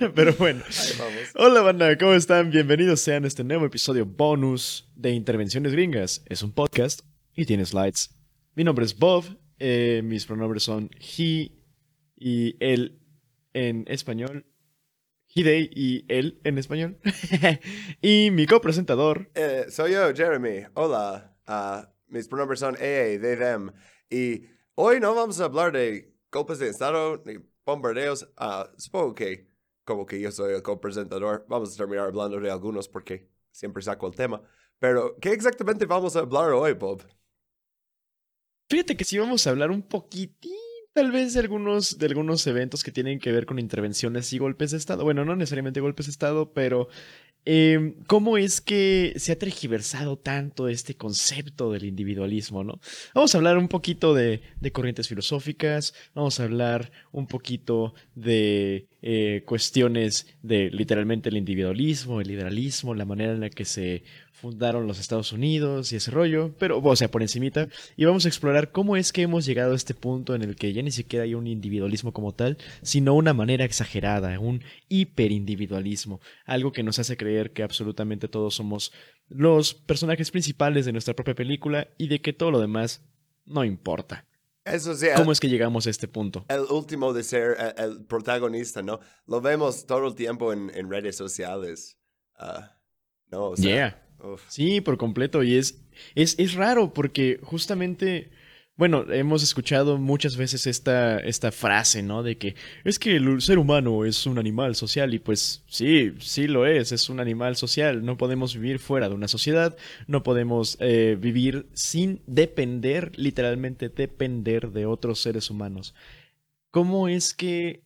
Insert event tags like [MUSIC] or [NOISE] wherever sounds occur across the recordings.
[LAUGHS] Pero bueno. Hola, banda, ¿cómo están? Bienvenidos sean a este nuevo episodio bonus de Intervenciones Gringas. Es un podcast y tiene slides. Mi nombre es Bob. eh, mis pronombres son he y él en español. He, they y él en español. [LAUGHS] y mi copresentador. Eh, soy yo, Jeremy. Hola. Ah, mis pronombres son AA, they, them. Y hoy no vamos a hablar de golpes de Estado ni bombardeos. Ah, supongo que, como que yo soy el copresentador, vamos a terminar hablando de algunos porque siempre saco el tema. Pero, ¿qué exactamente vamos a hablar hoy, Bob? Fíjate que sí vamos a hablar un poquitín, tal vez, de algunos, de algunos eventos que tienen que ver con intervenciones y golpes de Estado. Bueno, no necesariamente golpes de Estado, pero eh, cómo es que se ha tergiversado tanto este concepto del individualismo, ¿no? Vamos a hablar un poquito de, de corrientes filosóficas, vamos a hablar un poquito de eh, cuestiones de literalmente el individualismo, el liberalismo, la manera en la que se fundaron los Estados Unidos y ese rollo, pero, o sea, por encimita, y vamos a explorar cómo es que hemos llegado a este punto en el que ya ni siquiera hay un individualismo como tal, sino una manera exagerada, un hiperindividualismo, algo que nos hace creer que absolutamente todos somos los personajes principales de nuestra propia película y de que todo lo demás no importa. Eso sí, ¿Cómo es que llegamos a este punto? el último de ser el, protagonista, ¿no? Lo vemos todo el tiempo en, en redes sociales. Ah, no, o sea, Yeah. Sí, por completo. Y es, es, es raro porque justamente, bueno, hemos escuchado muchas veces esta, esta frase, ¿no? De que es que el ser humano es un animal social y pues sí, sí lo es, es un animal social. No podemos vivir fuera de una sociedad, no podemos eh, vivir sin depender, literalmente depender de otros seres humanos. ¿Cómo es que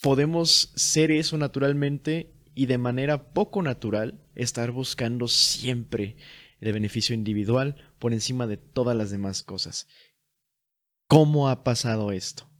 podemos ser eso naturalmente y de manera poco natural estar buscando siempre el beneficio individual por encima de todas las demás cosas. ¿Cómo ha pasado esto?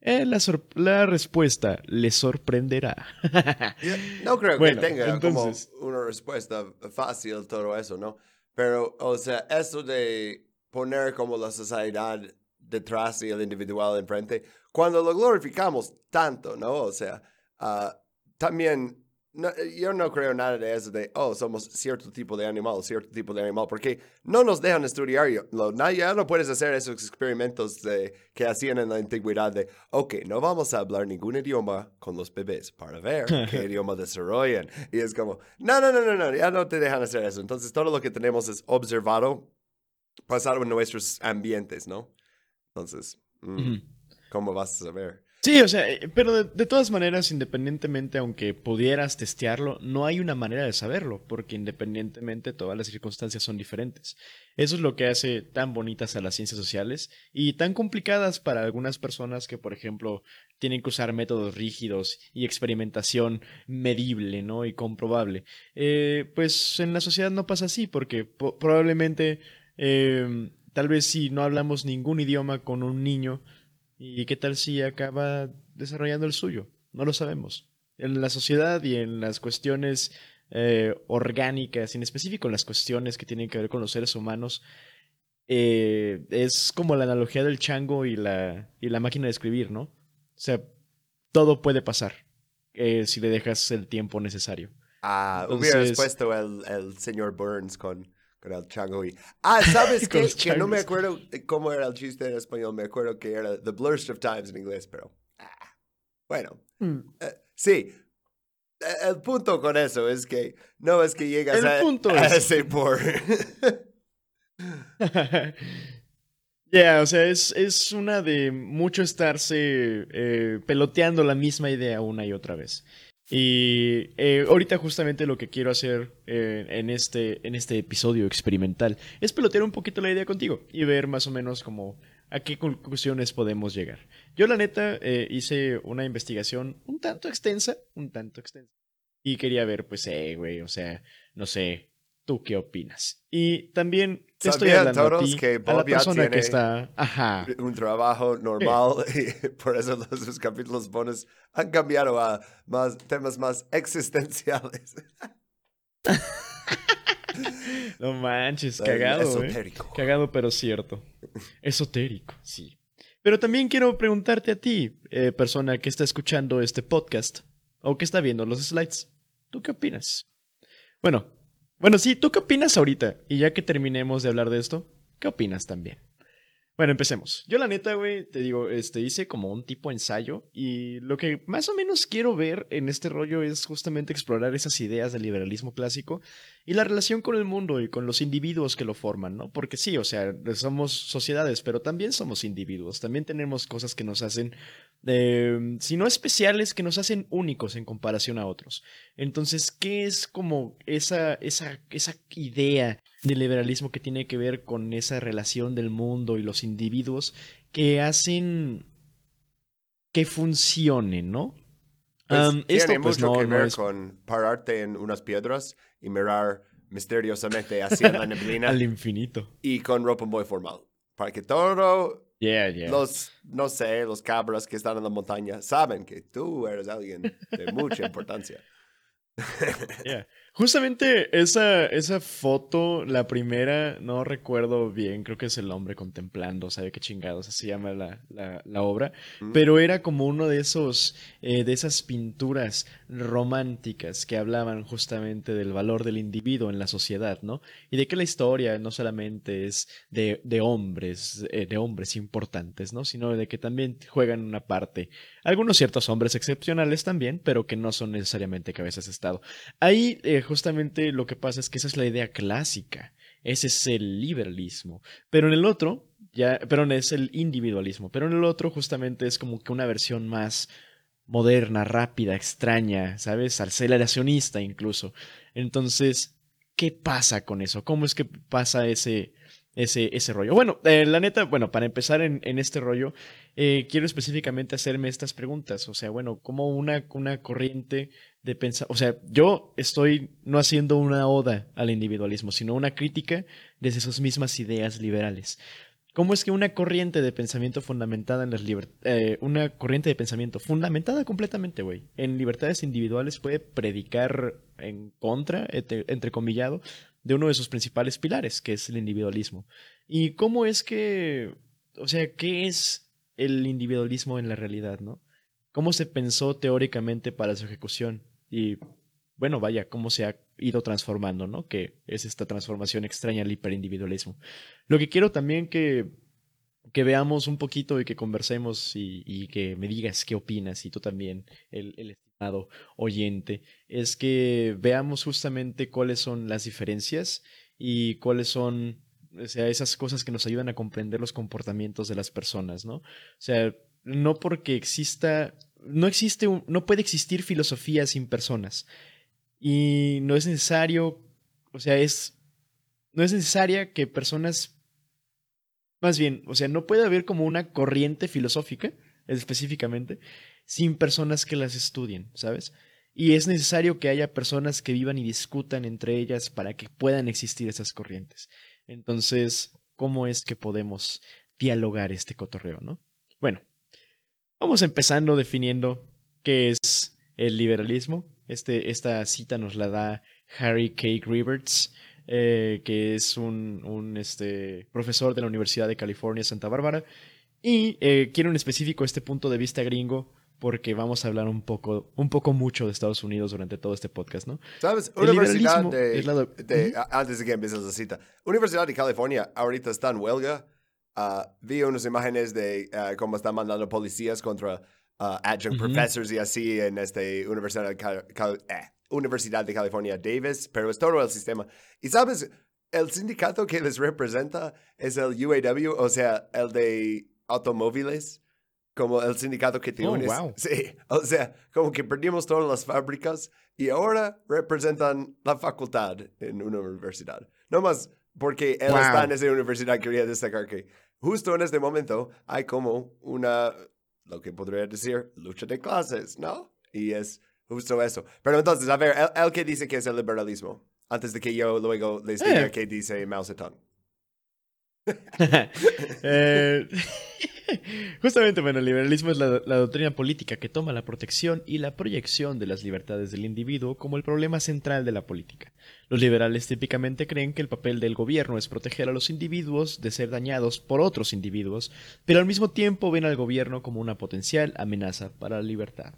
Eh, la, la respuesta le sorprenderá. [LAUGHS] No creo Bueno, que tenga entonces- como una respuesta fácil todo eso, ¿no? Pero, o sea, eso de poner como la sociedad detrás y el individual enfrente, cuando lo glorificamos tanto, ¿no? O sea, ah, también, no- yo no creo nada de eso de, oh, somos cierto tipo de animal, cierto tipo de animal, porque no nos dejan estudiar, lo, no, ya no puedes hacer esos experimentos de, que hacían en la antigüedad de, ok, no vamos a hablar ningún idioma con los bebés para ver qué [LAUGHS] idioma desarrollan. Y es como, no, no, no, no, no, ya no te dejan hacer eso. Entonces todo lo que tenemos es observado, pasado en nuestros ambientes, ¿no? Entonces, mm. ¿cómo vas a saber? Sí, o sea, eh, pero de, todas maneras, independientemente, aunque pudieras testearlo, no hay una manera de saberlo, porque independientemente todas las circunstancias son diferentes. Eso es lo que hace tan bonitas a las ciencias sociales y tan complicadas para algunas personas que, por ejemplo, tienen que usar métodos rígidos y experimentación medible, ¿no? Y comprobable. Eh, pues en la sociedad no pasa así, porque po- probablemente, eh, tal vez si no hablamos ningún idioma con un niño, ¿Y qué tal si acaba desarrollando el suyo? No lo sabemos. En la sociedad y en las cuestiones eh, orgánicas, y en específico en las cuestiones que tienen que ver con los seres humanos, eh, es como la analogía del chango y la, y la máquina de escribir, ¿no? O sea, todo puede pasar eh, si le dejas el tiempo necesario. Ah, hubieras Entonces- puesto el, el señor Burns con, con el chango y... Ah, ¿sabes [LAUGHS] qué? Que no me acuerdo cómo era el chiste en español. Me acuerdo que era The Blurst of Times en inglés, pero... ah, bueno, eh, sí. Eh, El punto con eso es que no es que llegas El a, punto a es- ese por... [LAUGHS] Ya, o sea, es, es una de mucho estarse eh, peloteando la misma idea una y otra vez. Y eh, ahorita justamente lo que quiero hacer eh, en, este, en este episodio experimental es pelotear un poquito la idea contigo y ver más o menos como a qué conclusiones podemos llegar. Yo la neta eh, hice una investigación un tanto extensa, un tanto extensa. Y quería ver, pues, eh, güey, o sea, no sé, ¿tú qué opinas? Y también te estoy ¿Sabían hablando a todos ti, que a la Bob persona que está, ajá, un trabajo normal [LAUGHS] y por eso los, los capítulos bonus han cambiado a más temas más existenciales. [LAUGHS] no manches, cagado, eh. esotérico. Cagado pero cierto. Esotérico, sí. Pero también quiero preguntarte a ti, eh, persona que está escuchando este podcast, o que está viendo los slides. ¿Tú qué opinas? Bueno, bueno, sí, ¿tú qué opinas ahorita? Y ya que terminemos de hablar de esto, ¿qué opinas también? Bueno, empecemos. Yo la neta, güey, te digo, este, hice como un tipo ensayo y lo que más o menos quiero ver en este rollo es justamente explorar esas ideas del liberalismo clásico y la relación con el mundo y con los individuos que lo forman, ¿no? Porque sí, o sea, somos sociedades, pero también somos individuos, también tenemos cosas que nos hacen, eh, si no especiales, que nos hacen únicos en comparación a otros. Entonces, ¿qué es como esa, esa, esa idea del liberalismo que tiene que ver con esa relación del mundo y los individuos que hacen que funcione, ¿no? Pues, tiene pues, mucho que ver con pararte en unas piedras y mirar misteriosamente hacia la [LAUGHS] neblina. Al infinito. Y con ropa muy formal. Para que todo los, no sé, los cabras que están en la montaña saben que tú eres alguien de mucha [LAUGHS] importancia. yeah. Justamente esa, esa foto, la primera, no recuerdo bien, creo que es el hombre contemplando, sabe qué chingados se llama la, la, obra, mm. pero era como uno de esos, eh, de esas pinturas románticas que hablaban justamente del valor del individuo en la sociedad, ¿no? Y de que la historia no solamente es de, de hombres, eh, de hombres importantes, ¿no? Sino de que también juegan una parte, algunos ciertos hombres excepcionales también, pero que no son necesariamente cabezas de Estado. Ahí, eh, justamente lo que pasa es que esa es la idea clásica. Ese es el liberalismo. Pero en el otro, ya, pero es el individualismo. Pero en el otro, justamente es como que una versión más moderna, rápida, extraña, ¿sabes? Aceleracionista incluso. Entonces, ¿qué pasa con eso? ¿Cómo es que pasa ese, ese, ese rollo? Bueno, eh, la neta, bueno, para empezar en, este rollo, eh, quiero específicamente hacerme estas preguntas. O sea, bueno, ¿cómo una, una corriente de pensar, o sea, yo estoy no haciendo una oda al individualismo, sino una crítica desde sus mismas ideas liberales. ¿Cómo es que una corriente de pensamiento fundamentada en las eh, una corriente de pensamiento fundamentada completamente, güey, en libertades individuales puede predicar en contra, entre, comillado, de uno de sus principales pilares, que es el individualismo? ¿Y cómo es que, o sea, qué es el individualismo en la realidad, no? ¿Cómo se pensó teóricamente para su ejecución? Y bueno, vaya, cómo se ha ido transformando, ¿no? Que es esta transformación extraña al hiperindividualismo. Lo que quiero también que, que veamos un poquito y que conversemos y, que me digas qué opinas y tú también, el, el estimado oyente, es que veamos justamente cuáles son las diferencias y cuáles son o sea, esas cosas que nos ayudan a comprender los comportamientos de las personas, ¿no? O sea, no porque exista no existe, no puede existir filosofía sin personas. Y no es necesario, o sea, es, no es necesaria que personas, más bien, o sea, no puede haber como una corriente filosófica, específicamente, sin personas que las estudien, ¿sabes? Y es necesario que haya personas que vivan y discutan entre ellas para que puedan existir esas corrientes. Entonces, ¿cómo es que podemos dialogar este cotorreo, no? Bueno, Vamos empezando definiendo qué es el liberalismo. Este, esta cita nos la da Harry K. Riverts, eh, que es un, este, profesor de la Universidad de California, Santa Bárbara. Y eh, quiero en específico este punto de vista gringo porque vamos a hablar un poco, un poco mucho de Estados Unidos durante todo este podcast, ¿no? Sabes, Universidad de, antes de que empieces la cita, Universidad de California ahorita está en huelga Uh, vi unas imágenes de uh, cómo están mandando policías contra uh, adjunct professors y así en esta Universidad de, eh, Universidad de California Davis, pero es todo el sistema. Y sabes, el sindicato que les representa es el UAW, o sea, el de automóviles, como el sindicato que tiene. Oh, Sí, o sea, como que perdimos todas las fábricas y ahora representan la facultad en una universidad. No más porque él está en esa universidad, quería destacar que justo en este momento hay como una, lo que podría decir, lucha de clases, ¿no? Y es justo eso. Pero entonces, a ver, él, que dice que es el liberalismo, antes de que yo luego les diga eh. qué dice Mao Zedong. [LAUGHS] eh, Justamente, bueno, el liberalismo es la, doctrina política que toma la protección y la proyección de las libertades del individuo como el problema central de la política. Los liberales típicamente creen que el papel del gobierno es proteger a los individuos de ser dañados por otros individuos, pero al mismo tiempo ven al gobierno como una potencial amenaza para la libertad.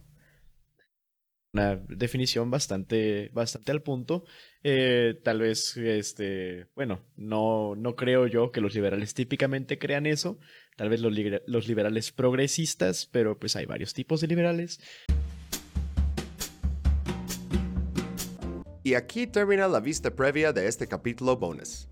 una definición bastante, bastante al punto. Eh, tal vez, este, bueno, no, no creo yo que los liberales típicamente crean eso. Tal vez los, los liberales progresistas, pero pues hay varios tipos de liberales. Y aquí termina la vista previa de este capítulo bonus.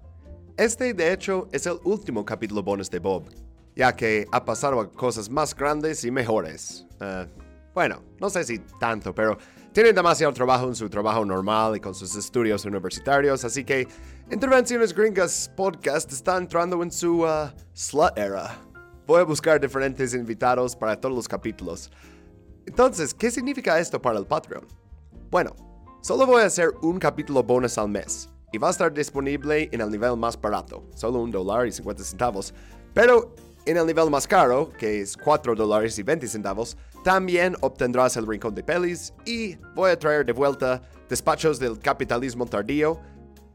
Este, de hecho, es el último capítulo bonus de Bob, ya que ha pasado a cosas más grandes y mejores. Uh, bueno, no sé si tanto, pero tienen demasiado trabajo en su trabajo normal y con sus estudios universitarios, así que Intervenciones Gringas Podcast está entrando en su uh, slut era. Voy a buscar diferentes invitados para todos los capítulos. Entonces, ¿qué significa esto para el Patreon? Bueno, solo voy a hacer un capítulo bonus al mes y va a estar disponible en el nivel más barato, solo un dólar y 50 centavos, pero en el nivel más caro, que es 4 dólares y 20 centavos, también obtendrás el rincón de pelis y voy a traer de vuelta despachos del capitalismo tardío,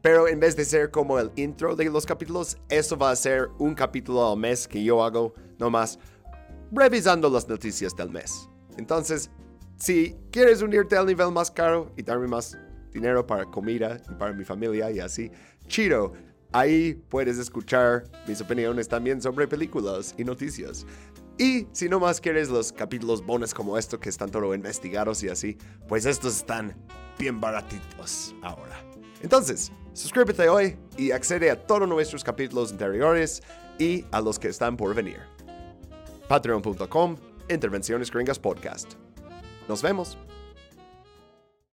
pero en vez de ser como el intro de los capítulos, eso va a ser un capítulo al mes que yo hago nomás revisando las noticias del mes. Entonces, si quieres unirte al nivel más caro y darme más dinero para comida y para mi familia y así, chido. Ahí puedes escuchar mis opiniones también sobre películas y noticias. Y si no más quieres los capítulos bonus como esto que están todo investigados y así, pues estos están bien baratitos ahora. Entonces, suscríbete hoy y accede a todos nuestros capítulos anteriores y a los que están por venir. Patreon.com, Intervenciones Gringas Podcast. Nos vemos.